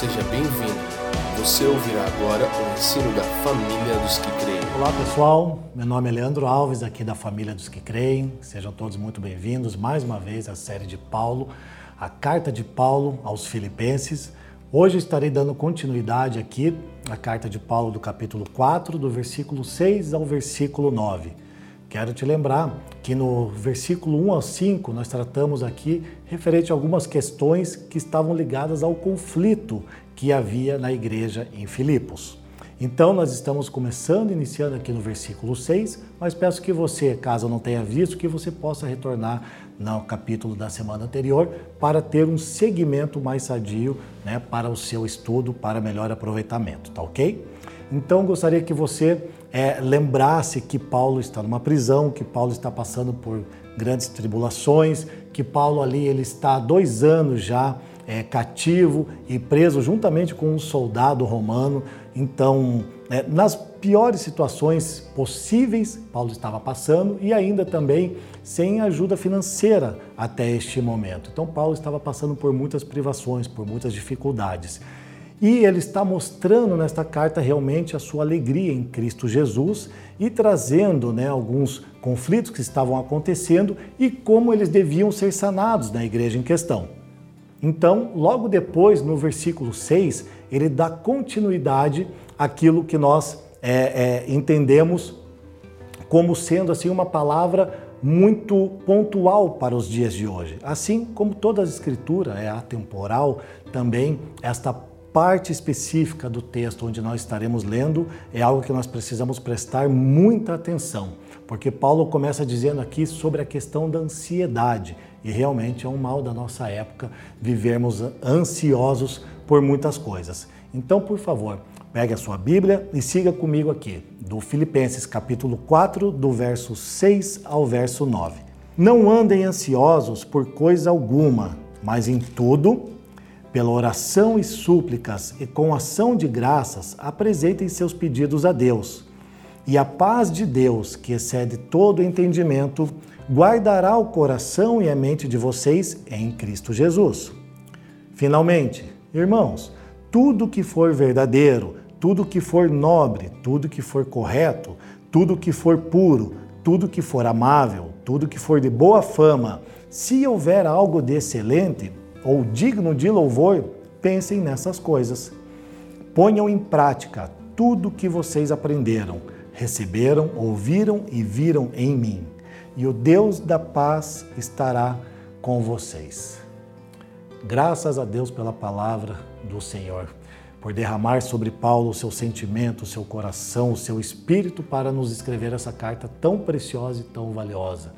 seja bem-vindo. Você ouvirá agora o ensino da família dos que creem. Olá pessoal, meu nome é Leandro Alves, aqui da família dos que creem. Sejam todos muito bem-vindos mais uma vez à série de Paulo, a carta de Paulo aos Filipenses. Hoje estarei dando continuidade aqui à carta de Paulo do capítulo 4, do versículo 6 ao versículo 9. Quero te lembrar que no versículo 1 ao 5 nós tratamos aqui referente a algumas questões que estavam ligadas ao conflito que havia na igreja em Filipos. Então nós estamos começando, iniciando aqui no versículo 6, mas peço que você, caso não tenha visto, que você possa retornar no capítulo da semana anterior para ter um segmento mais sadio né, para o seu estudo, para melhor aproveitamento, tá ok? Então gostaria que você é, lembrasse que Paulo está numa prisão, que Paulo está passando por grandes tribulações, que Paulo ali ele está há dois anos já é, cativo e preso juntamente com um soldado romano. Então, é, nas piores situações possíveis, Paulo estava passando e ainda também sem ajuda financeira até este momento. Então, Paulo estava passando por muitas privações, por muitas dificuldades. E ele está mostrando nesta carta realmente a sua alegria em Cristo Jesus e trazendo né, alguns conflitos que estavam acontecendo e como eles deviam ser sanados na igreja em questão. Então, logo depois, no versículo 6, ele dá continuidade àquilo que nós é, é, entendemos como sendo assim uma palavra muito pontual para os dias de hoje. Assim como toda a escritura é atemporal, também esta parte específica do texto onde nós estaremos lendo é algo que nós precisamos prestar muita atenção, porque Paulo começa dizendo aqui sobre a questão da ansiedade, e realmente é um mal da nossa época vivermos ansiosos por muitas coisas. Então, por favor, pegue a sua Bíblia e siga comigo aqui, do Filipenses capítulo 4, do verso 6 ao verso 9. Não andem ansiosos por coisa alguma, mas em tudo pela oração e súplicas e com ação de graças, apresentem seus pedidos a Deus. E a paz de Deus, que excede todo entendimento, guardará o coração e a mente de vocês em Cristo Jesus. Finalmente, irmãos, tudo que for verdadeiro, tudo que for nobre, tudo que for correto, tudo que for puro, tudo que for amável, tudo que for de boa fama, se houver algo de excelente, ou digno de louvor, pensem nessas coisas. Ponham em prática tudo o que vocês aprenderam, receberam, ouviram e viram em mim, e o Deus da paz estará com vocês. Graças a Deus pela palavra do Senhor, por derramar sobre Paulo o seu sentimento, o seu coração, o seu espírito para nos escrever essa carta tão preciosa e tão valiosa.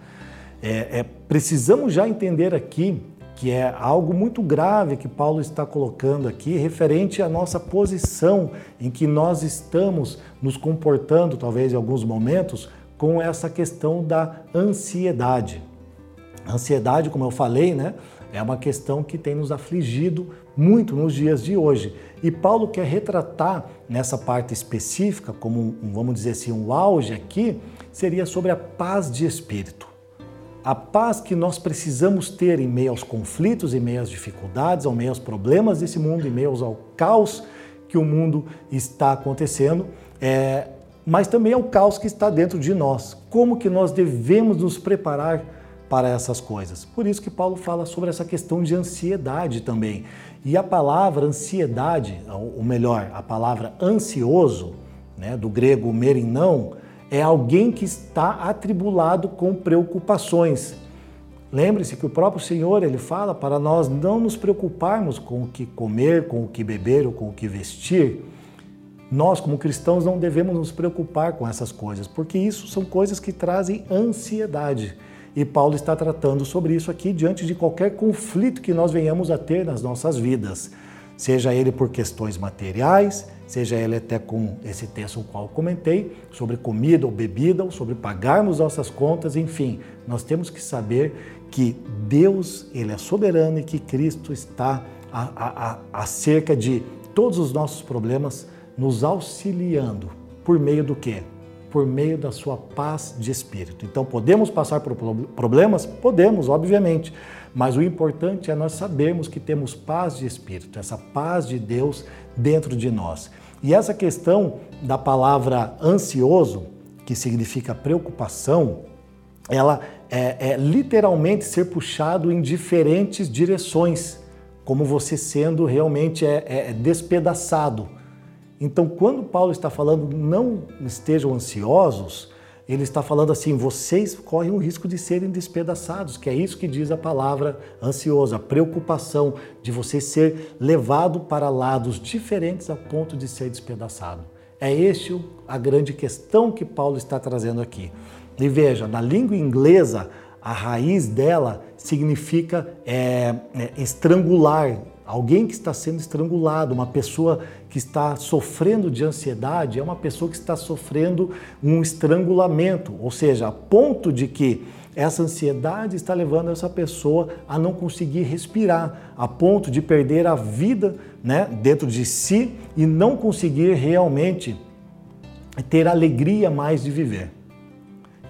É, é, precisamos já entender aqui que é algo muito grave que Paulo está colocando aqui, referente à nossa posição em que nós estamos nos comportando, talvez em alguns momentos, com essa questão da ansiedade. Ansiedade, como eu falei, né, é uma questão que tem nos afligido muito nos dias de hoje. E Paulo quer retratar nessa parte específica, como vamos dizer assim, um auge aqui, seria sobre a paz de espírito. A paz que nós precisamos ter em meio aos conflitos, em meio às dificuldades, em meio aos problemas desse mundo, em meio ao caos que o mundo está acontecendo, é, mas também ao caos que está dentro de nós. Como que nós devemos nos preparar para essas coisas? Por isso que Paulo fala sobre essa questão de ansiedade também. E a palavra ansiedade, ou melhor, a palavra ansioso, né, do grego merinão, é alguém que está atribulado com preocupações. Lembre-se que o próprio Senhor ele fala para nós não nos preocuparmos com o que comer, com o que beber ou com o que vestir. Nós, como cristãos, não devemos nos preocupar com essas coisas, porque isso são coisas que trazem ansiedade. E Paulo está tratando sobre isso aqui diante de qualquer conflito que nós venhamos a ter nas nossas vidas seja ele por questões materiais, seja ele até com esse texto o qual comentei, sobre comida ou bebida, ou sobre pagarmos nossas contas, enfim, nós temos que saber que Deus ele é soberano e que Cristo está a, acerca de todos os nossos problemas, nos auxiliando por meio do quê? por meio da sua paz de espírito. Então, podemos passar por problemas? Podemos, obviamente. Mas o importante é nós sabermos que temos paz de espírito, essa paz de Deus dentro de nós. E essa questão da palavra ansioso, que significa preocupação, ela é, é literalmente ser puxado em diferentes direções, como você sendo realmente é, é despedaçado. Então, quando Paulo está falando não estejam ansiosos, ele está falando assim: vocês correm o risco de serem despedaçados, que é isso que diz a palavra ansioso, a preocupação de você ser levado para lados diferentes a ponto de ser despedaçado. É este a grande questão que Paulo está trazendo aqui. E veja, na língua inglesa, a raiz dela significa é, é, estrangular, alguém que está sendo estrangulado, uma pessoa que está sofrendo de ansiedade, é uma pessoa que está sofrendo um estrangulamento, ou seja, a ponto de que essa ansiedade está levando essa pessoa a não conseguir respirar, a ponto de perder a vida né, dentro de si e não conseguir realmente ter alegria mais de viver.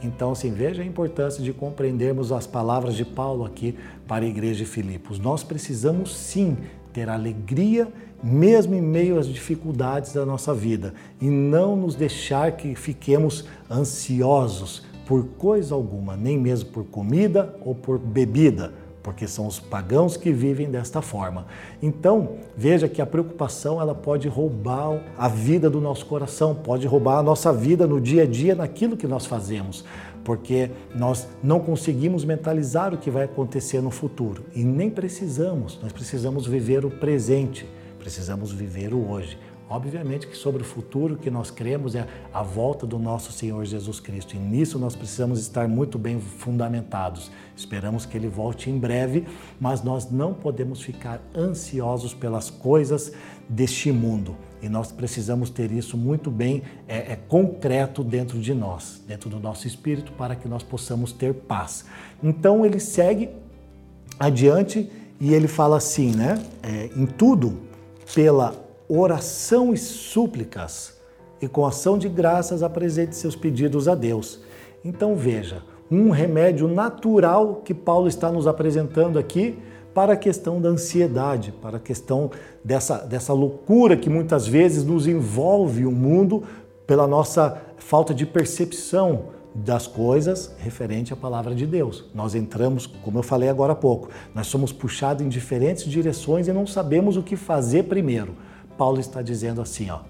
Então, assim, veja a importância de compreendermos as palavras de Paulo aqui para a igreja de Filipos. Nós precisamos sim ter alegria mesmo em meio às dificuldades da nossa vida e não nos deixar que fiquemos ansiosos por coisa alguma, nem mesmo por comida ou por bebida, porque são os pagãos que vivem desta forma. Então, veja que a preocupação ela pode roubar a vida do nosso coração, pode roubar a nossa vida no dia a dia, naquilo que nós fazemos, porque nós não conseguimos mentalizar o que vai acontecer no futuro e nem precisamos, nós precisamos viver o presente, precisamos viver o hoje. Obviamente que sobre o futuro que nós cremos é a volta do nosso Senhor Jesus Cristo. E nisso nós precisamos estar muito bem fundamentados. Esperamos que ele volte em breve, mas nós não podemos ficar ansiosos pelas coisas deste mundo. E nós precisamos ter isso muito bem é, é, concreto dentro de nós, dentro do nosso espírito, para que nós possamos ter paz. Então ele segue adiante e ele fala assim, né? É, em tudo, pela oração e súplicas e com ação de graças apresente seus pedidos a Deus. Então veja, um remédio natural que Paulo está nos apresentando aqui para a questão da ansiedade, para a questão dessa, dessa loucura que muitas vezes nos envolve o mundo pela nossa falta de percepção das coisas referente à palavra de Deus. Nós entramos, como eu falei agora há pouco, nós somos puxados em diferentes direções e não sabemos o que fazer primeiro. Paulo está dizendo assim, ó,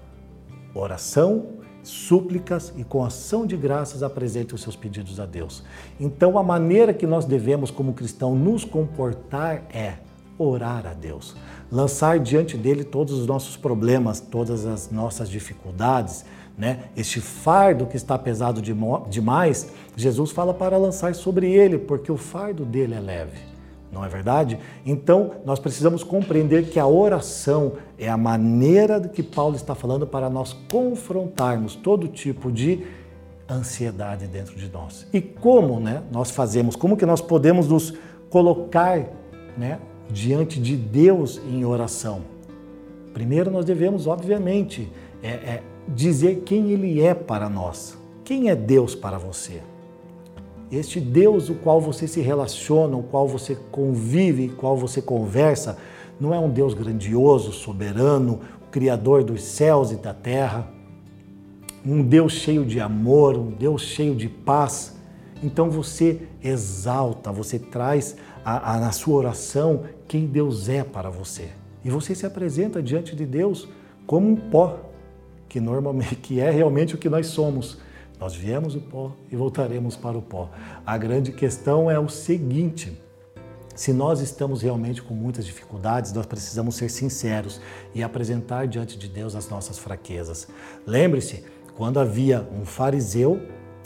oração, súplicas e com ação de graças apresente os seus pedidos a Deus. Então a maneira que nós devemos como cristão nos comportar é orar a Deus, lançar diante dele todos os nossos problemas, todas as nossas dificuldades, né? Este fardo que está pesado demais, Jesus fala para lançar sobre ele, porque o fardo dele é leve não é verdade? Então, nós precisamos compreender que a oração é a maneira que Paulo está falando para nós confrontarmos todo tipo de ansiedade dentro de nós. E como né, nós fazemos, como que nós podemos nos colocar né, diante de Deus em oração? Primeiro, nós devemos, obviamente, é, é dizer quem Ele é para nós. Quem é Deus para você? Este Deus o qual você se relaciona, o qual você convive, o qual você conversa, não é um Deus grandioso, soberano, criador dos céus e da terra, um Deus cheio de amor, um Deus cheio de paz. Então você exalta, você traz a, a, na sua oração quem Deus é para você. E você se apresenta diante de Deus como um pó, que normalmente que é realmente o que nós somos. Nós viemos do pó e voltaremos para o pó. A grande questão é o seguinte: se nós estamos realmente com muitas dificuldades, nós precisamos ser sinceros e apresentar diante de Deus as nossas fraquezas. Lembre-se, quando havia um fariseu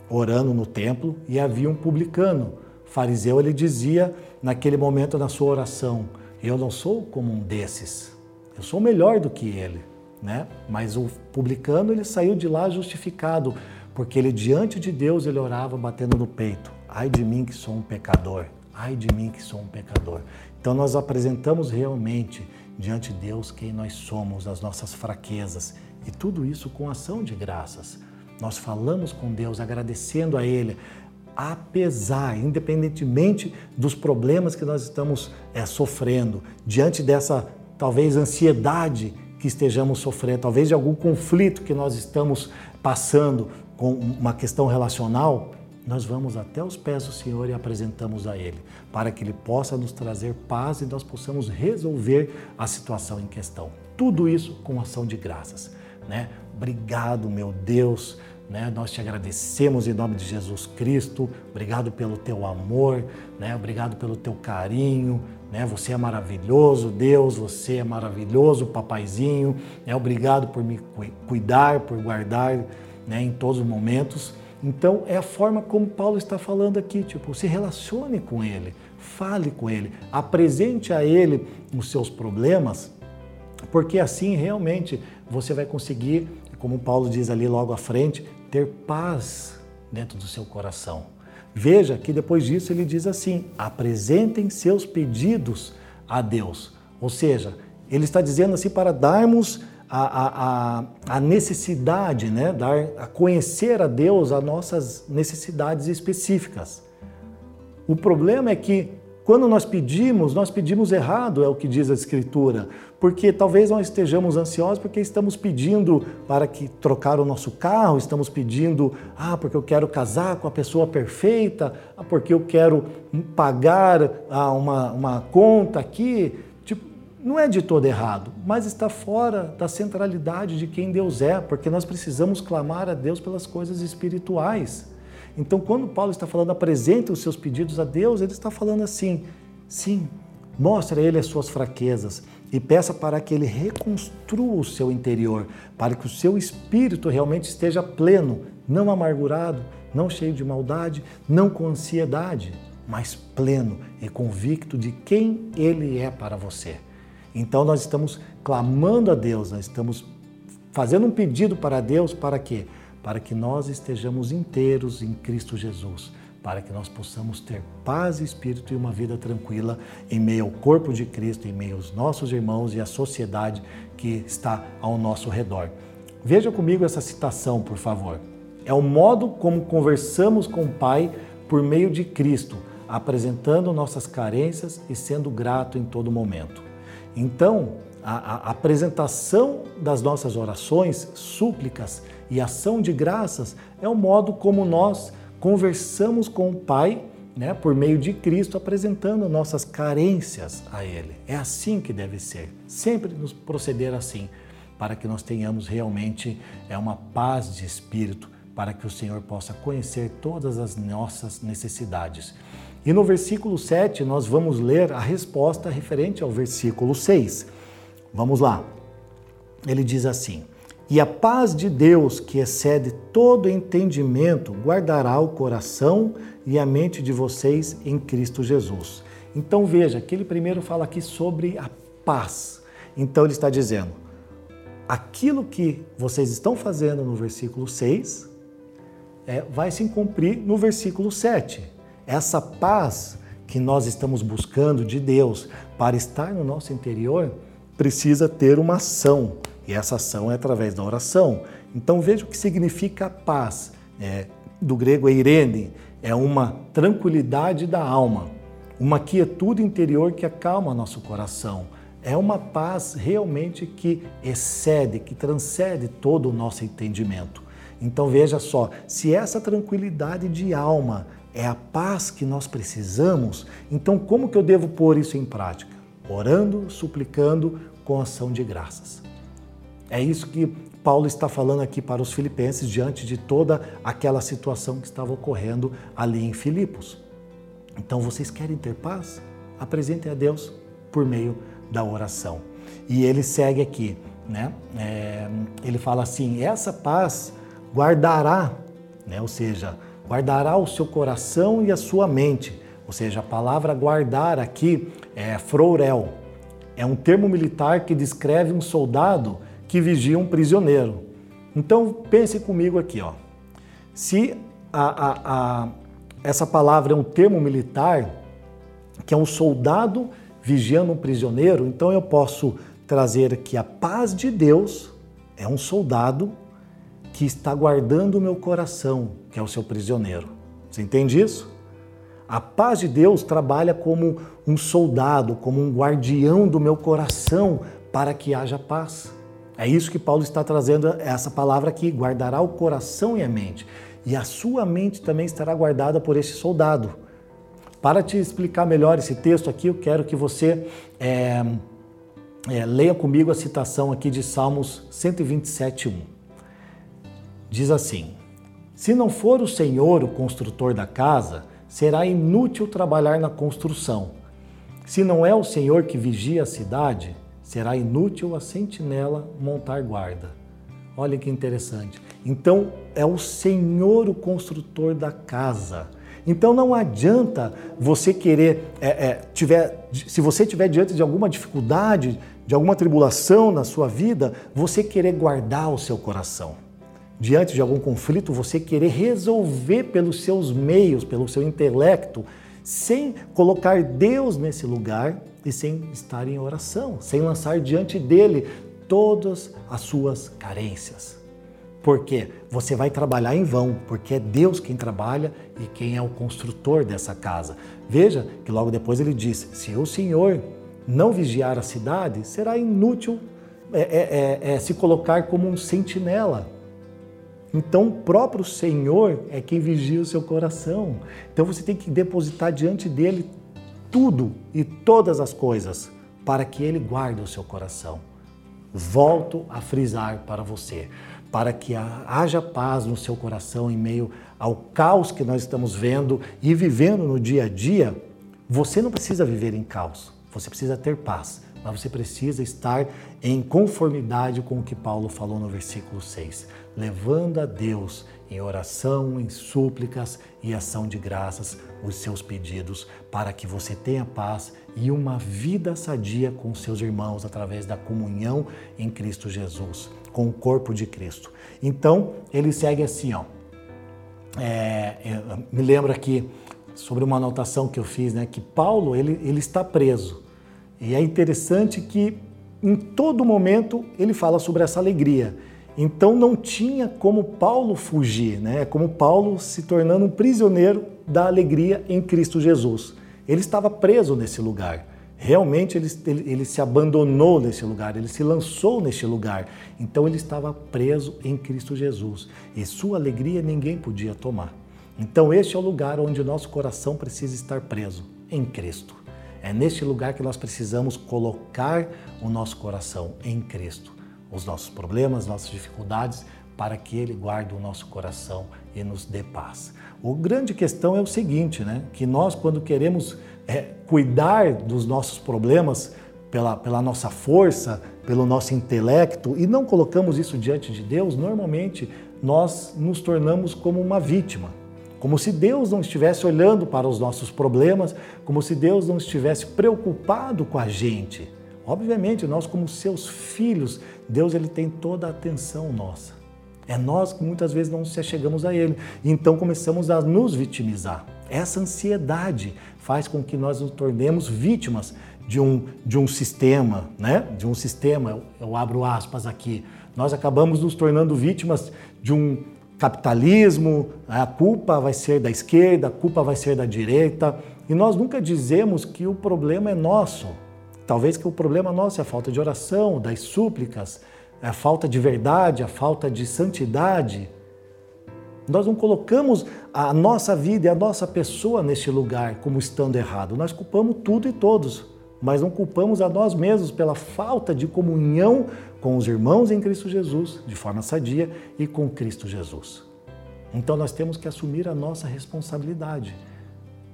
orando no templo e havia um publicano. O fariseu ele dizia naquele momento na sua oração: Eu não sou como um desses, eu sou melhor do que ele. Né? Mas o publicano ele saiu de lá justificado, porque ele diante de Deus ele orava batendo no peito. Ai de mim que sou um pecador. Ai de mim que sou um pecador. Então nós apresentamos realmente diante de Deus quem nós somos, as nossas fraquezas e tudo isso com ação de graças. nós falamos com Deus agradecendo a Ele, apesar, independentemente dos problemas que nós estamos é, sofrendo, diante dessa talvez ansiedade que estejamos sofrendo, talvez de algum conflito que nós estamos passando com uma questão relacional, nós vamos até os pés do Senhor e apresentamos a Ele, para que Ele possa nos trazer paz e nós possamos resolver a situação em questão. Tudo isso com ação de graças. Né? Obrigado, meu Deus. Né? Nós te agradecemos em nome de Jesus Cristo. Obrigado pelo teu amor, né? obrigado pelo teu carinho. Né? Você é maravilhoso, Deus, você é maravilhoso, papaizinho. Né? Obrigado por me cuidar, por guardar né? em todos os momentos. Então é a forma como Paulo está falando aqui, tipo, se relacione com ele, fale com ele, apresente a ele os seus problemas, porque assim realmente você vai conseguir, como Paulo diz ali logo à frente, ter paz dentro do seu coração. Veja que depois disso ele diz assim: apresentem seus pedidos a Deus. Ou seja, ele está dizendo assim para darmos a, a, a necessidade, né? Dar a conhecer a Deus as nossas necessidades específicas. O problema é que quando nós pedimos, nós pedimos errado, é o que diz a Escritura, porque talvez nós estejamos ansiosos porque estamos pedindo para que trocar o nosso carro, estamos pedindo, ah, porque eu quero casar com a pessoa perfeita, ah, porque eu quero pagar ah, uma, uma conta aqui, não é de todo errado, mas está fora da centralidade de quem Deus é, porque nós precisamos clamar a Deus pelas coisas espirituais. Então, quando Paulo está falando apresente os seus pedidos a Deus, ele está falando assim: sim, mostre a ele as suas fraquezas e peça para que ele reconstrua o seu interior, para que o seu espírito realmente esteja pleno, não amargurado, não cheio de maldade, não com ansiedade, mas pleno e convicto de quem ele é para você. Então nós estamos clamando a Deus, nós estamos fazendo um pedido para Deus para quê? Para que nós estejamos inteiros em Cristo Jesus, para que nós possamos ter paz e espírito e uma vida tranquila em meio ao corpo de Cristo, em meio aos nossos irmãos e à sociedade que está ao nosso redor. Veja comigo essa citação, por favor. É o modo como conversamos com o Pai por meio de Cristo, apresentando nossas carências e sendo grato em todo momento. Então, a, a apresentação das nossas orações, súplicas e ação de graças é o modo como nós conversamos com o Pai, né, por meio de Cristo, apresentando nossas carências a Ele. É assim que deve ser, sempre nos proceder assim, para que nós tenhamos realmente é uma paz de espírito, para que o Senhor possa conhecer todas as nossas necessidades. E no versículo 7 nós vamos ler a resposta referente ao versículo 6. Vamos lá. Ele diz assim: E a paz de Deus, que excede todo entendimento, guardará o coração e a mente de vocês em Cristo Jesus. Então veja que ele primeiro fala aqui sobre a paz. Então ele está dizendo: aquilo que vocês estão fazendo no versículo 6 é, vai se cumprir no versículo 7. Essa paz que nós estamos buscando de Deus para estar no nosso interior precisa ter uma ação, e essa ação é através da oração. Então veja o que significa paz. É, do grego eirene, é uma tranquilidade da alma, uma quietude interior que acalma nosso coração. É uma paz realmente que excede, que transcende todo o nosso entendimento. Então veja só, se essa tranquilidade de alma é a paz que nós precisamos, então como que eu devo pôr isso em prática? Orando, suplicando com ação de graças. É isso que Paulo está falando aqui para os filipenses diante de toda aquela situação que estava ocorrendo ali em Filipos. Então vocês querem ter paz? Apresentem a Deus por meio da oração. E ele segue aqui, né? É, ele fala assim: essa paz guardará, né? Ou seja, guardará o seu coração e a sua mente. Ou seja, a palavra guardar aqui é frorel. É um termo militar que descreve um soldado que vigia um prisioneiro. Então pense comigo aqui, ó. Se a, a, a, essa palavra é um termo militar, que é um soldado vigiando um prisioneiro, então eu posso trazer aqui a paz de Deus é um soldado que está guardando o meu coração, que é o seu prisioneiro. Você entende isso? A paz de Deus trabalha como um soldado, como um guardião do meu coração para que haja paz. É isso que Paulo está trazendo essa palavra aqui, guardará o coração e a mente. E a sua mente também estará guardada por esse soldado. Para te explicar melhor esse texto aqui, eu quero que você é, é, leia comigo a citação aqui de Salmos 127, 1. Diz assim: Se não for o Senhor o construtor da casa, será inútil trabalhar na construção. Se não é o Senhor que vigia a cidade, será inútil a sentinela montar guarda. Olha que interessante. Então, é o Senhor o construtor da casa. Então não adianta você querer, é, é, tiver, se você estiver diante de alguma dificuldade, de alguma tribulação na sua vida, você querer guardar o seu coração. Diante de algum conflito, você querer resolver pelos seus meios, pelo seu intelecto, sem colocar Deus nesse lugar e sem estar em oração, sem lançar diante dele todas as suas carências. Porque você vai trabalhar em vão, porque é Deus quem trabalha e quem é o construtor dessa casa. Veja que logo depois ele diz: se o Senhor não vigiar a cidade, será inútil é, é, é, é se colocar como um sentinela. Então, o próprio Senhor é quem vigia o seu coração. Então, você tem que depositar diante dele tudo e todas as coisas para que ele guarde o seu coração. Volto a frisar para você para que haja paz no seu coração em meio ao caos que nós estamos vendo e vivendo no dia a dia, você não precisa viver em caos, você precisa ter paz, mas você precisa estar em conformidade com o que Paulo falou no versículo 6, levando a Deus em oração, em súplicas e ação de graças os seus pedidos, para que você tenha paz e uma vida sadia com seus irmãos através da comunhão em Cristo Jesus com o corpo de Cristo. Então, ele segue assim, ó. É, me lembro aqui sobre uma anotação que eu fiz, né, que Paulo ele, ele está preso. E é interessante que em todo momento ele fala sobre essa alegria. Então não tinha como Paulo fugir, né? Como Paulo se tornando um prisioneiro da alegria em Cristo Jesus. Ele estava preso nesse lugar. Realmente ele, ele, ele, se abandonou nesse lugar, ele se lançou neste lugar. Então ele estava preso em Cristo Jesus e sua alegria ninguém podia tomar. Então este é o lugar onde o nosso coração precisa estar preso, em Cristo. É neste lugar que nós precisamos colocar o nosso coração em Cristo. Os nossos problemas, nossas dificuldades, para que Ele guarde o nosso coração e nos dê paz. O grande questão é o seguinte, né? Que nós, quando queremos é, cuidar dos nossos problemas pela, pela nossa força, pelo nosso intelecto e não colocamos isso diante de Deus, normalmente nós nos tornamos como uma vítima. Como se Deus não estivesse olhando para os nossos problemas, como se Deus não estivesse preocupado com a gente. Obviamente, nós como seus filhos, Deus ele tem toda a atenção nossa. É nós que muitas vezes não se chegamos a Ele. Então começamos a nos vitimizar. Essa ansiedade faz com que nós nos tornemos vítimas de um, de um sistema, né? De um sistema, eu, eu abro aspas aqui. Nós acabamos nos tornando vítimas de um capitalismo, a culpa vai ser da esquerda, a culpa vai ser da direita, e nós nunca dizemos que o problema é nosso. Talvez que o problema nosso é a falta de oração, das súplicas, a falta de verdade, a falta de santidade. Nós não colocamos a nossa vida e a nossa pessoa neste lugar como estando errado. Nós culpamos tudo e todos, mas não culpamos a nós mesmos pela falta de comunhão com os irmãos em Cristo Jesus, de forma sadia, e com Cristo Jesus. Então nós temos que assumir a nossa responsabilidade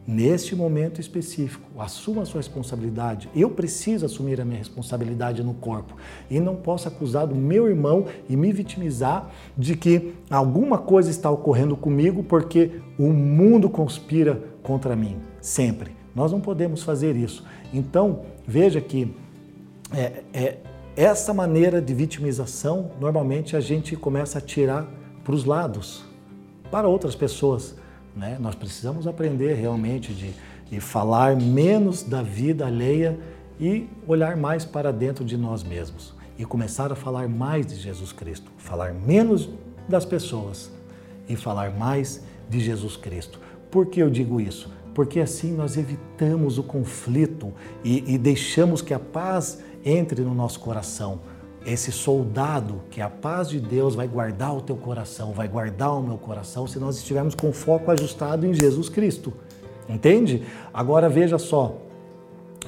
neste momento específico, assuma a sua responsabilidade. Eu preciso assumir a minha responsabilidade no corpo e não posso acusar do meu irmão e me vitimizar de que alguma coisa está ocorrendo comigo porque o mundo conspira contra mim. Sempre. Nós não podemos fazer isso. Então, veja que é, é, essa maneira de vitimização, normalmente a gente começa a tirar para os lados, para outras pessoas. Né? Nós precisamos aprender realmente de, de falar menos da vida alheia e olhar mais para dentro de nós mesmos e começar a falar mais de Jesus Cristo, falar menos das pessoas e falar mais de Jesus Cristo. Por que eu digo isso? Porque assim nós evitamos o conflito e, e deixamos que a paz entre no nosso coração. Esse soldado, que a paz de Deus vai guardar o teu coração, vai guardar o meu coração, se nós estivermos com foco ajustado em Jesus Cristo. Entende? Agora veja só,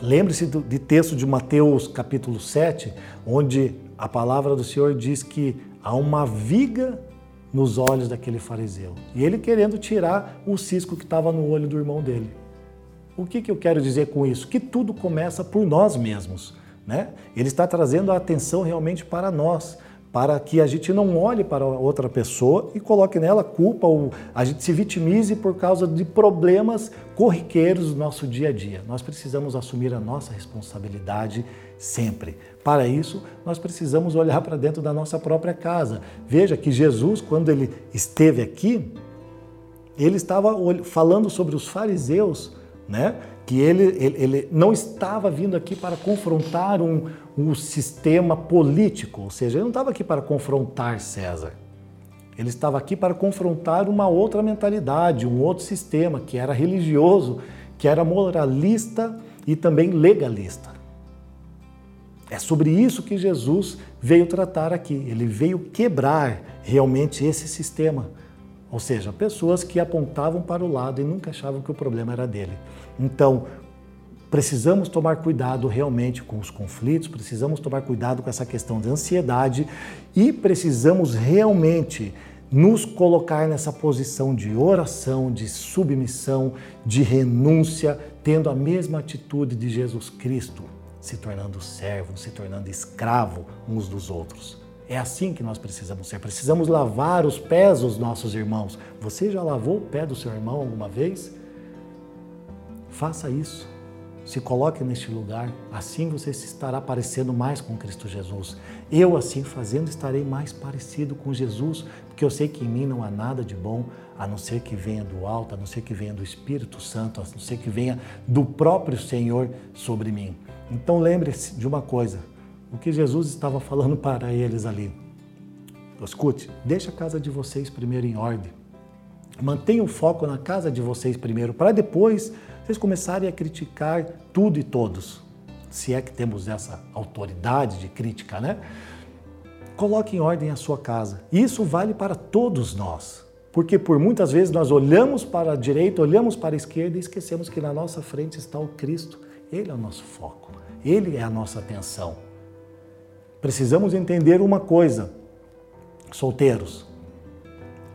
lembre-se de texto de Mateus capítulo 7, onde a palavra do Senhor diz que há uma viga nos olhos daquele fariseu. E ele querendo tirar o cisco que estava no olho do irmão dele. O que, que eu quero dizer com isso? Que tudo começa por nós mesmos. Né? Ele está trazendo a atenção realmente para nós, para que a gente não olhe para outra pessoa e coloque nela culpa ou a gente se vitimize por causa de problemas corriqueiros do nosso dia a dia. Nós precisamos assumir a nossa responsabilidade sempre. Para isso, nós precisamos olhar para dentro da nossa própria casa. Veja que Jesus, quando ele esteve aqui, ele estava falando sobre os fariseus, né? que ele, ele, ele não estava vindo aqui para confrontar um, um sistema político, ou seja, ele não estava aqui para confrontar César. Ele estava aqui para confrontar uma outra mentalidade, um outro sistema que era religioso, que era moralista e também legalista. É sobre isso que Jesus veio tratar aqui. Ele veio quebrar realmente esse sistema. Ou seja, pessoas que apontavam para o lado e nunca achavam que o problema era dele. Então, precisamos tomar cuidado realmente com os conflitos, precisamos tomar cuidado com essa questão de ansiedade e precisamos realmente nos colocar nessa posição de oração, de submissão, de renúncia, tendo a mesma atitude de Jesus Cristo se tornando servo, se tornando escravo uns dos outros. É assim que nós precisamos ser. Precisamos lavar os pés dos nossos irmãos. Você já lavou o pé do seu irmão alguma vez? Faça isso. Se coloque neste lugar, assim você se estará parecendo mais com Cristo Jesus. Eu, assim fazendo, estarei mais parecido com Jesus, porque eu sei que em mim não há nada de bom, a não ser que venha do alto, a não ser que venha do Espírito Santo, a não ser que venha do próprio Senhor sobre mim. Então lembre-se de uma coisa: o que Jesus estava falando para eles ali. Escute, deixa a casa de vocês primeiro em ordem. Mantenha o foco na casa de vocês primeiro, para depois vocês começarem a criticar tudo e todos. Se é que temos essa autoridade de crítica, né? Coloque em ordem a sua casa. Isso vale para todos nós. Porque por muitas vezes nós olhamos para a direita, olhamos para a esquerda e esquecemos que na nossa frente está o Cristo. Ele é o nosso foco, ele é a nossa atenção. Precisamos entender uma coisa, solteiros,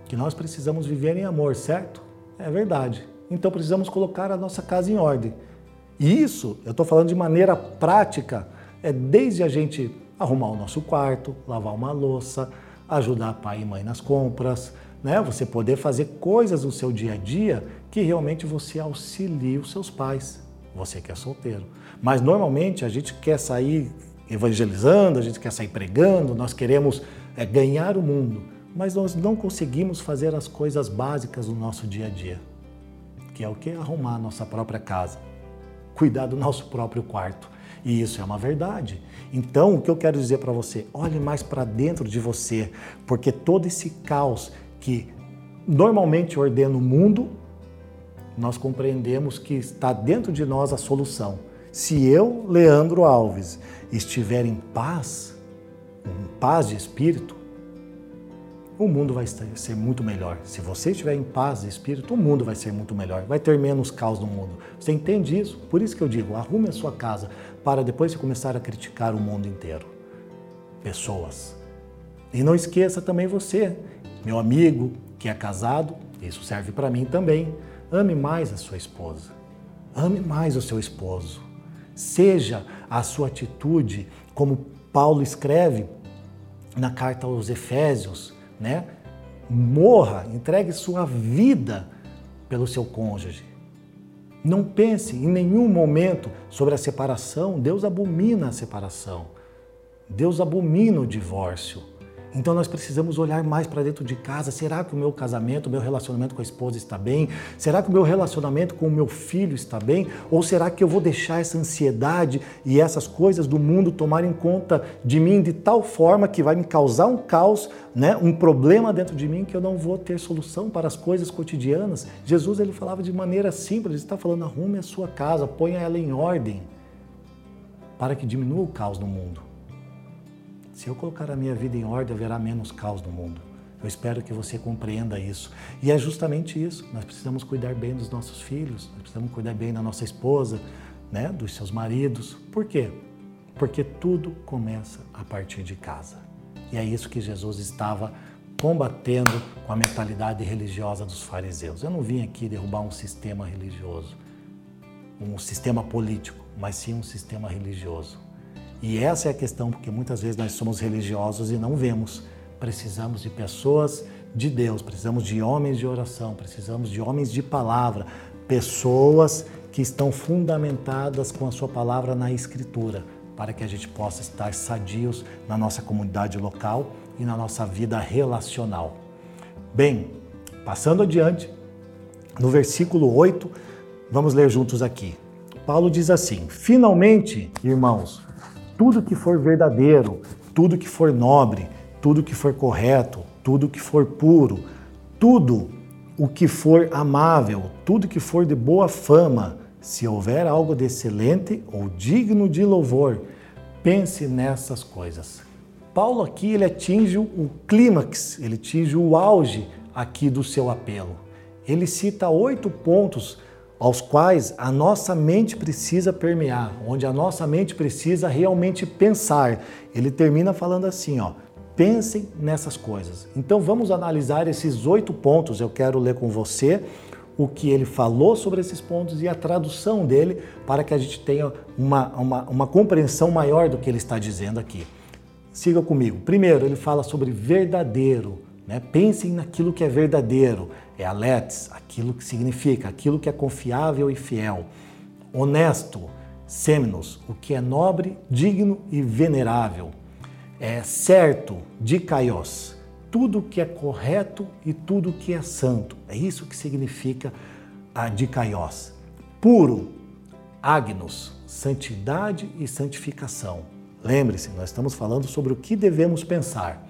que nós precisamos viver em amor, certo? É verdade. Então precisamos colocar a nossa casa em ordem. E isso, eu estou falando de maneira prática, é desde a gente arrumar o nosso quarto, lavar uma louça, ajudar pai e mãe nas compras, né? Você poder fazer coisas no seu dia a dia que realmente você auxilie os seus pais você que é solteiro. Mas normalmente a gente quer sair evangelizando, a gente quer sair pregando, nós queremos é, ganhar o mundo, mas nós não conseguimos fazer as coisas básicas do nosso dia a dia, que é o que? Arrumar a nossa própria casa, cuidar do nosso próprio quarto. E isso é uma verdade. Então, o que eu quero dizer para você, olhe mais para dentro de você, porque todo esse caos que normalmente ordena o mundo, nós compreendemos que está dentro de nós a solução. Se eu, Leandro Alves, estiver em paz, em paz de espírito, o mundo vai ser muito melhor. Se você estiver em paz de espírito, o mundo vai ser muito melhor. Vai ter menos caos no mundo. Você entende isso? Por isso que eu digo, arrume a sua casa para depois você começar a criticar o mundo inteiro. Pessoas. E não esqueça também você, meu amigo que é casado, isso serve para mim também. Ame mais a sua esposa. Ame mais o seu esposo. Seja a sua atitude, como Paulo escreve na carta aos Efésios, né? Morra, entregue sua vida pelo seu cônjuge. Não pense em nenhum momento sobre a separação. Deus abomina a separação. Deus abomina o divórcio. Então nós precisamos olhar mais para dentro de casa. Será que o meu casamento, o meu relacionamento com a esposa está bem? Será que o meu relacionamento com o meu filho está bem? Ou será que eu vou deixar essa ansiedade e essas coisas do mundo tomarem conta de mim de tal forma que vai me causar um caos, né? um problema dentro de mim que eu não vou ter solução para as coisas cotidianas? Jesus ele falava de maneira simples, ele está falando arrume a sua casa, ponha ela em ordem para que diminua o caos no mundo. Se eu colocar a minha vida em ordem, haverá menos caos no mundo. Eu espero que você compreenda isso. E é justamente isso. Nós precisamos cuidar bem dos nossos filhos, nós precisamos cuidar bem da nossa esposa, né, dos seus maridos. Por quê? Porque tudo começa a partir de casa. E é isso que Jesus estava combatendo com a mentalidade religiosa dos fariseus. Eu não vim aqui derrubar um sistema religioso, um sistema político, mas sim um sistema religioso. E essa é a questão, porque muitas vezes nós somos religiosos e não vemos. Precisamos de pessoas de Deus, precisamos de homens de oração, precisamos de homens de palavra, pessoas que estão fundamentadas com a sua palavra na Escritura, para que a gente possa estar sadios na nossa comunidade local e na nossa vida relacional. Bem, passando adiante, no versículo 8, vamos ler juntos aqui. Paulo diz assim: Finalmente, irmãos, tudo que for verdadeiro, tudo que for nobre, tudo que for correto, tudo que for puro, tudo o que for amável, tudo que for de boa fama, se houver algo de excelente ou digno de louvor, pense nessas coisas. Paulo aqui ele atinge o clímax, ele atinge o auge aqui do seu apelo. Ele cita oito pontos aos quais a nossa mente precisa permear, onde a nossa mente precisa realmente pensar. Ele termina falando assim, ó, pensem nessas coisas. Então vamos analisar esses oito pontos. Eu quero ler com você o que ele falou sobre esses pontos e a tradução dele para que a gente tenha uma, uma, uma compreensão maior do que ele está dizendo aqui. Siga comigo. Primeiro, ele fala sobre verdadeiro. Né? Pensem naquilo que é verdadeiro é aletes, aquilo que significa, aquilo que é confiável e fiel. Honesto, semnos, o que é nobre, digno e venerável. É certo, dikaios, tudo que é correto e tudo que é santo. É isso que significa a dikaios. Puro, agnos, santidade e santificação. Lembre-se, nós estamos falando sobre o que devemos pensar.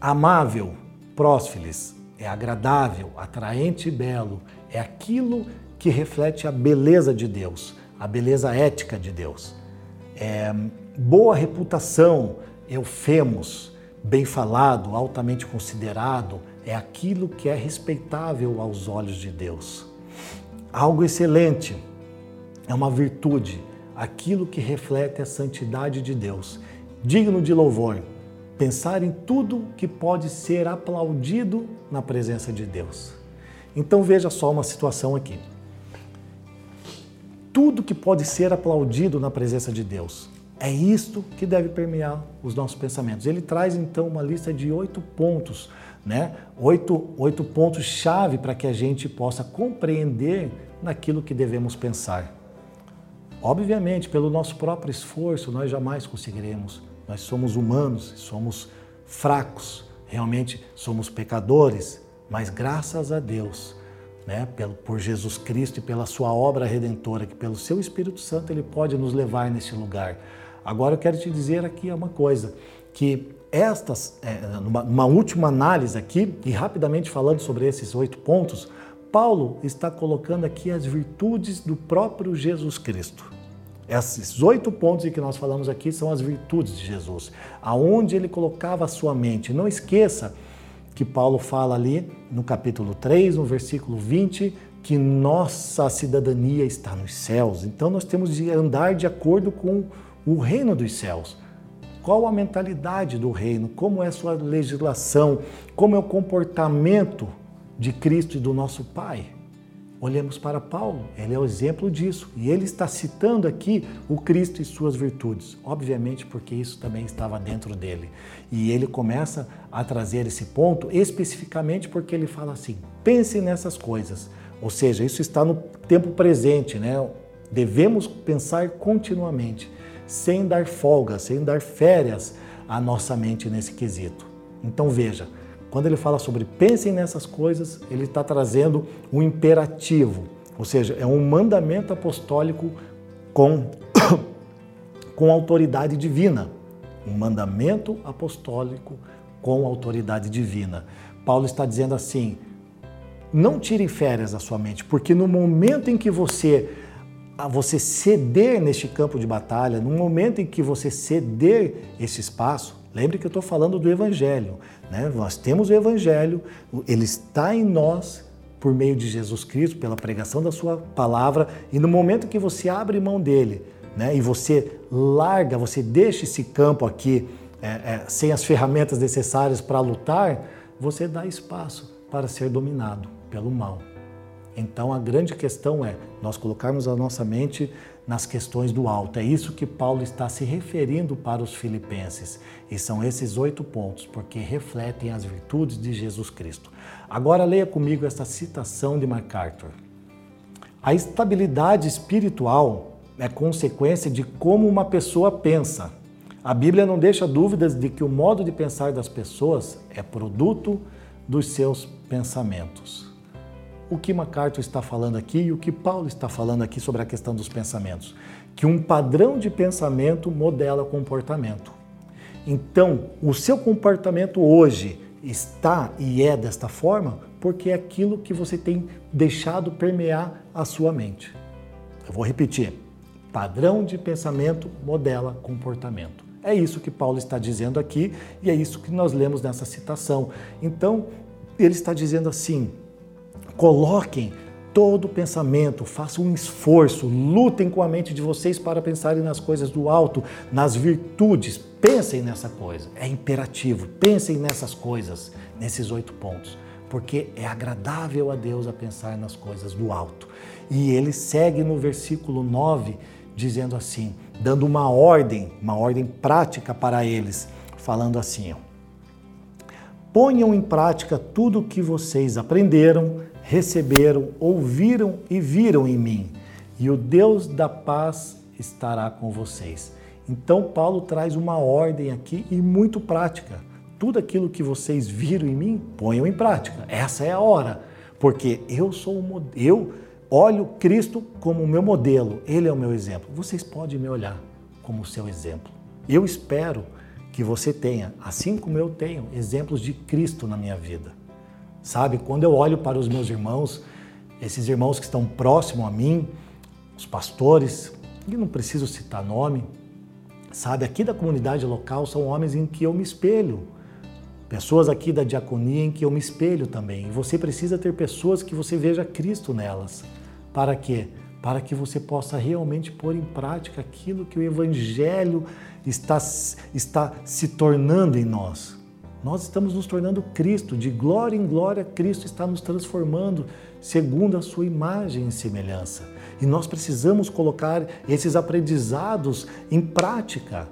Amável, prósfilis, é agradável, atraente e belo, é aquilo que reflete a beleza de Deus, a beleza ética de Deus. É boa reputação, eufemos, bem falado, altamente considerado, é aquilo que é respeitável aos olhos de Deus. Algo excelente é uma virtude, aquilo que reflete a santidade de Deus, digno de louvor, pensar em tudo que pode ser aplaudido na presença de Deus. Então veja só uma situação aqui. Tudo que pode ser aplaudido na presença de Deus. É isto que deve permear os nossos pensamentos. Ele traz então uma lista de oito pontos, né? Oito, oito pontos-chave para que a gente possa compreender naquilo que devemos pensar. Obviamente, pelo nosso próprio esforço, nós jamais conseguiremos nós somos humanos, somos fracos, realmente somos pecadores, mas graças a Deus, né, por Jesus Cristo e pela sua obra redentora, que pelo seu Espírito Santo ele pode nos levar nesse lugar. Agora eu quero te dizer aqui uma coisa, que estas, é, numa, última análise aqui, e rapidamente falando sobre esses oito pontos, Paulo está colocando aqui as virtudes do próprio Jesus Cristo. Esses oito pontos que nós falamos aqui são as virtudes de Jesus, aonde ele colocava a sua mente. Não esqueça que Paulo fala ali no capítulo 3, no versículo 20, que nossa cidadania está nos céus. Então nós temos de andar de acordo com o reino dos céus. Qual a mentalidade do reino? Como é sua legislação? Como é o comportamento de Cristo e do nosso Pai? Olhemos para Paulo, ele é o exemplo disso. E ele está citando aqui o Cristo e suas virtudes, obviamente porque isso também estava dentro dele. E ele começa a trazer esse ponto especificamente porque ele fala assim: pense nessas coisas. Ou seja, isso está no tempo presente, né? Devemos pensar continuamente, sem dar folga, sem dar férias à nossa mente nesse quesito. Então veja, quando ele fala sobre pensem nessas coisas, ele está trazendo um imperativo, ou seja, é um mandamento apostólico com, com autoridade divina. Um mandamento apostólico com autoridade divina. Paulo está dizendo assim: não tire férias da sua mente, porque no momento em que você você ceder neste campo de batalha, no momento em que você ceder esse espaço, lembre que eu estou falando do Evangelho. Né? Nós temos o Evangelho, ele está em nós por meio de Jesus Cristo, pela pregação da Sua palavra, e no momento que você abre mão dele né, e você larga, você deixa esse campo aqui é, é, sem as ferramentas necessárias para lutar, você dá espaço para ser dominado pelo mal. Então a grande questão é nós colocarmos a nossa mente nas questões do alto. É isso que Paulo está se referindo para os filipenses. E são esses oito pontos, porque refletem as virtudes de Jesus Cristo. Agora leia comigo esta citação de MacArthur. A estabilidade espiritual é consequência de como uma pessoa pensa. A Bíblia não deixa dúvidas de que o modo de pensar das pessoas é produto dos seus pensamentos o que MacArthur está falando aqui e o que Paulo está falando aqui sobre a questão dos pensamentos. Que um padrão de pensamento modela comportamento. Então, o seu comportamento hoje está e é desta forma porque é aquilo que você tem deixado permear a sua mente. Eu vou repetir. Padrão de pensamento modela comportamento. É isso que Paulo está dizendo aqui e é isso que nós lemos nessa citação. Então, ele está dizendo assim: Coloquem todo pensamento, façam um esforço, lutem com a mente de vocês para pensarem nas coisas do alto, nas virtudes. Pensem nessa coisa, é imperativo. Pensem nessas coisas, nesses oito pontos, porque é agradável a Deus a pensar nas coisas do alto. E ele segue no versículo 9, dizendo assim, dando uma ordem, uma ordem prática para eles, falando assim: ponham em prática tudo o que vocês aprenderam receberam, ouviram e viram em mim, e o Deus da paz estará com vocês. Então, Paulo traz uma ordem aqui e muito prática. Tudo aquilo que vocês viram em mim, ponham em prática. Essa é a hora, porque eu sou o eu olho Cristo como o meu modelo, ele é o meu exemplo. Vocês podem me olhar como o seu exemplo. Eu espero que você tenha, assim como eu tenho, exemplos de Cristo na minha vida. Sabe, quando eu olho para os meus irmãos, esses irmãos que estão próximos a mim, os pastores, e não preciso citar nome, sabe, aqui da comunidade local são homens em que eu me espelho. Pessoas aqui da diaconia em que eu me espelho também. E você precisa ter pessoas que você veja Cristo nelas. Para quê? Para que você possa realmente pôr em prática aquilo que o Evangelho está, está se tornando em nós. Nós estamos nos tornando Cristo, de glória em glória, Cristo está nos transformando segundo a sua imagem e semelhança. E nós precisamos colocar esses aprendizados em prática.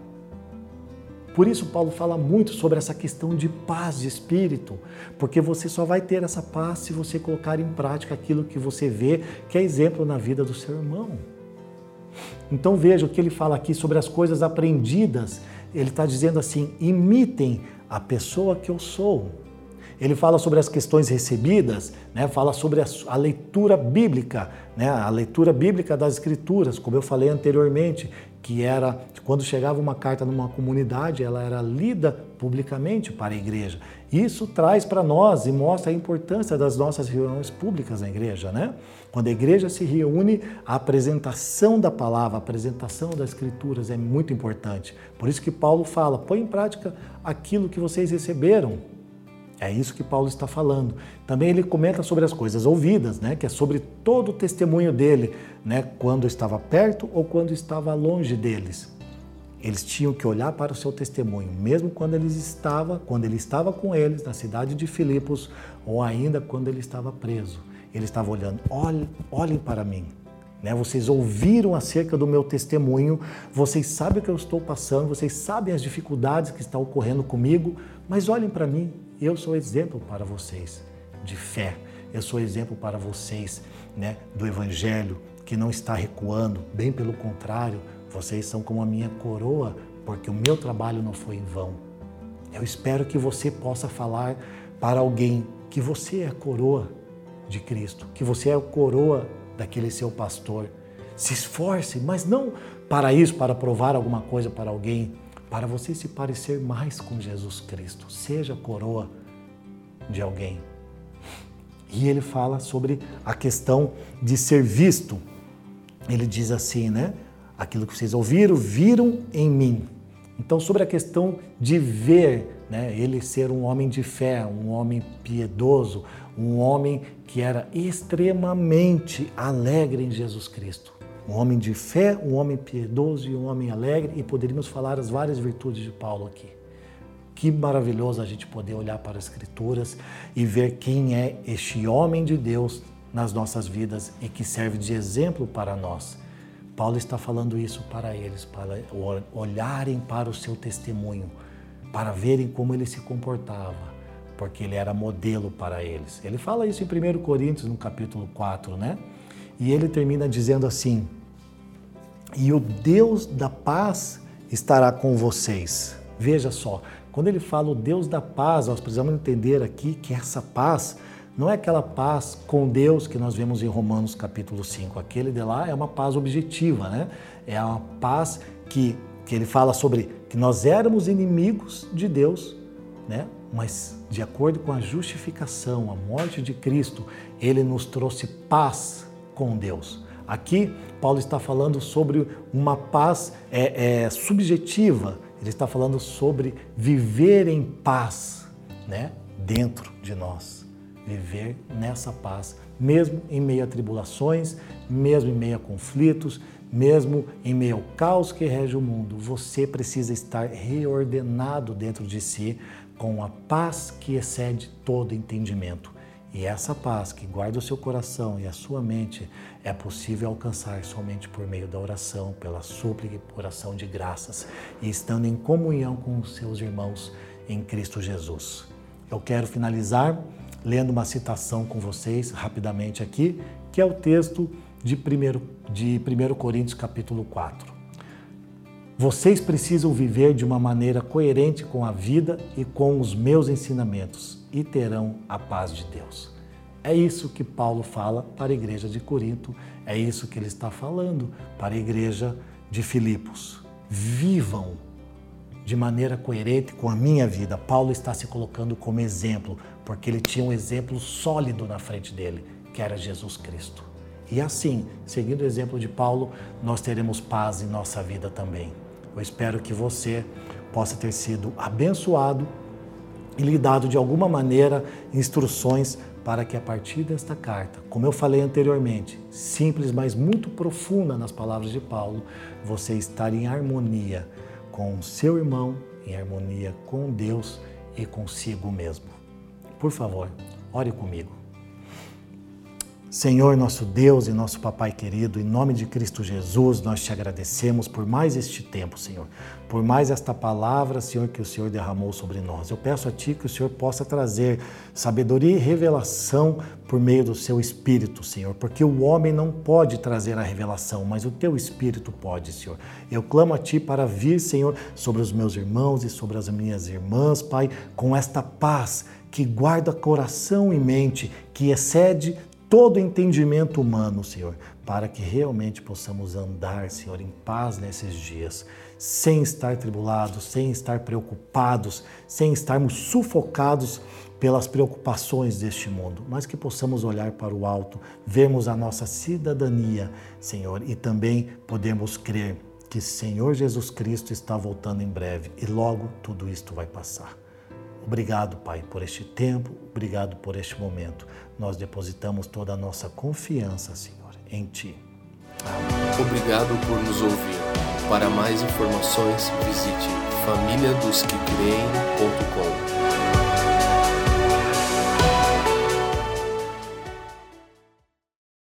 Por isso, Paulo fala muito sobre essa questão de paz de espírito, porque você só vai ter essa paz se você colocar em prática aquilo que você vê que é exemplo na vida do seu irmão. Então veja o que ele fala aqui sobre as coisas aprendidas. Ele está dizendo assim: imitem a pessoa que eu sou. Ele fala sobre as questões recebidas, né? fala sobre a, a leitura bíblica, né? a leitura bíblica das Escrituras, como eu falei anteriormente, que era quando chegava uma carta numa comunidade, ela era lida publicamente para a igreja. Isso traz para nós e mostra a importância das nossas reuniões públicas na igreja, né? Quando a igreja se reúne, a apresentação da palavra, a apresentação das escrituras é muito importante. Por isso que Paulo fala: põe em prática aquilo que vocês receberam. É isso que Paulo está falando. Também ele comenta sobre as coisas ouvidas, né, que é sobre todo o testemunho dele, né, quando estava perto ou quando estava longe deles. Eles tinham que olhar para o seu testemunho, mesmo quando eles estava, quando ele estava com eles na cidade de Filipos ou ainda quando ele estava preso. Ele estava olhando, olhem, olhem para mim. Né? Vocês ouviram acerca do meu testemunho, vocês sabem o que eu estou passando, vocês sabem as dificuldades que estão ocorrendo comigo, mas olhem para mim, eu sou exemplo para vocês de fé, eu sou exemplo para vocês né, do Evangelho que não está recuando, bem pelo contrário, vocês são como a minha coroa, porque o meu trabalho não foi em vão. Eu espero que você possa falar para alguém que você é a coroa de Cristo, que você é a coroa daquele seu pastor. Se esforce, mas não para isso, para provar alguma coisa para alguém, para você se parecer mais com Jesus Cristo. Seja coroa de alguém. E ele fala sobre a questão de ser visto. Ele diz assim, né? Aquilo que vocês ouviram, viram em mim. Então, sobre a questão de ver, né, ele ser um homem de fé, um homem piedoso, um homem que era extremamente alegre em Jesus Cristo. Um homem de fé, um homem piedoso e um homem alegre, e poderíamos falar as várias virtudes de Paulo aqui. Que maravilhoso a gente poder olhar para as Escrituras e ver quem é este homem de Deus nas nossas vidas e que serve de exemplo para nós. Paulo está falando isso para eles, para olharem para o seu testemunho, para verem como ele se comportava, porque ele era modelo para eles. Ele fala isso em 1 Coríntios, no capítulo 4, né? E ele termina dizendo assim: E o Deus da paz estará com vocês. Veja só, quando ele fala o Deus da paz, nós precisamos entender aqui que essa paz não é aquela paz com Deus que nós vemos em Romanos capítulo 5. Aquele de lá é uma paz objetiva, né? É uma paz que, que ele fala sobre que nós éramos inimigos de Deus, né? Mas de acordo com a justificação, a morte de Cristo, ele nos trouxe paz com Deus. Aqui, Paulo está falando sobre uma paz é, é, subjetiva, ele está falando sobre viver em paz né, dentro de nós viver nessa paz, mesmo em meio a tribulações, mesmo em meio a conflitos, mesmo em meio ao caos que rege o mundo. Você precisa estar reordenado dentro de si com a paz que excede todo entendimento. E essa paz que guarda o seu coração e a sua mente é possível alcançar somente por meio da oração, pela súplica e oração de graças e estando em comunhão com os seus irmãos em Cristo Jesus. Eu quero finalizar lendo uma citação com vocês rapidamente aqui, que é o texto de 1, de 1 Coríntios capítulo 4. Vocês precisam viver de uma maneira coerente com a vida e com os meus ensinamentos e terão a paz de Deus. É isso que Paulo fala para a igreja de Corinto, é isso que ele está falando para a igreja de Filipos. Vivam de maneira coerente com a minha vida. Paulo está se colocando como exemplo, porque ele tinha um exemplo sólido na frente dele, que era Jesus Cristo. E assim, seguindo o exemplo de Paulo, nós teremos paz em nossa vida também. Eu espero que você possa ter sido abençoado e lhe dado de alguma maneira instruções para que a partir desta carta, como eu falei anteriormente, simples, mas muito profunda nas palavras de Paulo, você estar em harmonia com o seu irmão, em harmonia com Deus e consigo mesmo. Por favor, ore comigo. Senhor, nosso Deus e nosso Papai querido, em nome de Cristo Jesus, nós te agradecemos por mais este tempo, Senhor, por mais esta palavra, Senhor, que o Senhor derramou sobre nós. Eu peço a Ti que o Senhor possa trazer sabedoria e revelação por meio do Seu Espírito, Senhor, porque o homem não pode trazer a revelação, mas o Teu Espírito pode, Senhor. Eu clamo a Ti para vir, Senhor, sobre os meus irmãos e sobre as minhas irmãs, Pai, com esta paz que guarda coração e mente, que excede todo entendimento humano, Senhor, para que realmente possamos andar, Senhor, em paz nesses dias, sem estar tribulados, sem estar preocupados, sem estarmos sufocados pelas preocupações deste mundo, mas que possamos olhar para o alto, vermos a nossa cidadania, Senhor, e também podemos crer que Senhor Jesus Cristo está voltando em breve e logo tudo isto vai passar. Obrigado, Pai, por este tempo, obrigado por este momento. Nós depositamos toda a nossa confiança, Senhor, em Ti. Amém. Obrigado por nos ouvir. Para mais informações, visite famíliadosquecreem.com